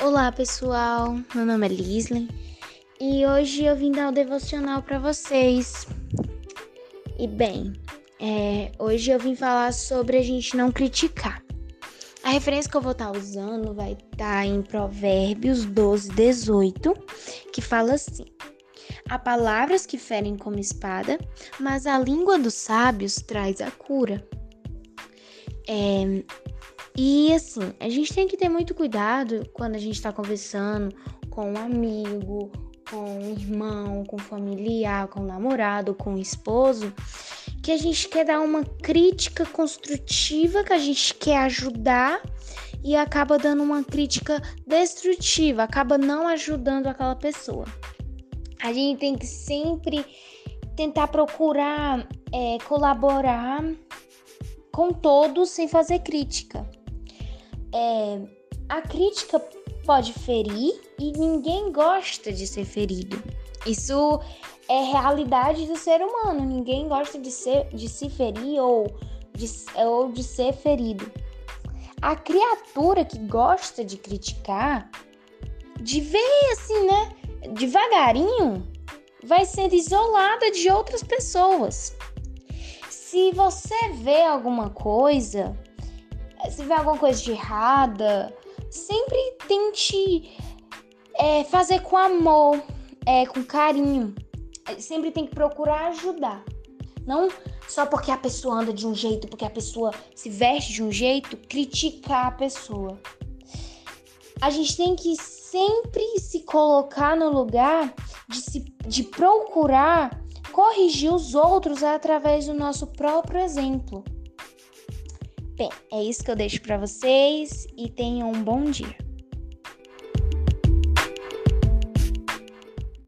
Olá pessoal, meu nome é Lisley e hoje eu vim dar o devocional para vocês. E bem, é, hoje eu vim falar sobre a gente não criticar. A referência que eu vou estar tá usando vai estar tá em Provérbios 12, 18, que fala assim: Há palavras que ferem como espada, mas a língua dos sábios traz a cura. É, e assim, a gente tem que ter muito cuidado quando a gente está conversando com um amigo, com um irmão, com um familiar, com um namorado, com um esposo, que a gente quer dar uma crítica construtiva, que a gente quer ajudar e acaba dando uma crítica destrutiva, acaba não ajudando aquela pessoa. A gente tem que sempre tentar procurar é, colaborar com todos sem fazer crítica é, a crítica pode ferir e ninguém gosta de ser ferido. Isso é realidade do ser humano. Ninguém gosta de, ser, de se ferir ou de, ou de ser ferido. A criatura que gosta de criticar, de ver assim, né? Devagarinho, vai ser isolada de outras pessoas. Se você vê alguma coisa se vê alguma coisa de errada, sempre tente é, fazer com amor, é, com carinho. Sempre tem que procurar ajudar. Não só porque a pessoa anda de um jeito, porque a pessoa se veste de um jeito, criticar a pessoa. A gente tem que sempre se colocar no lugar de, se, de procurar corrigir os outros através do nosso próprio exemplo. Bem, é isso que eu deixo para vocês e tenham um bom dia.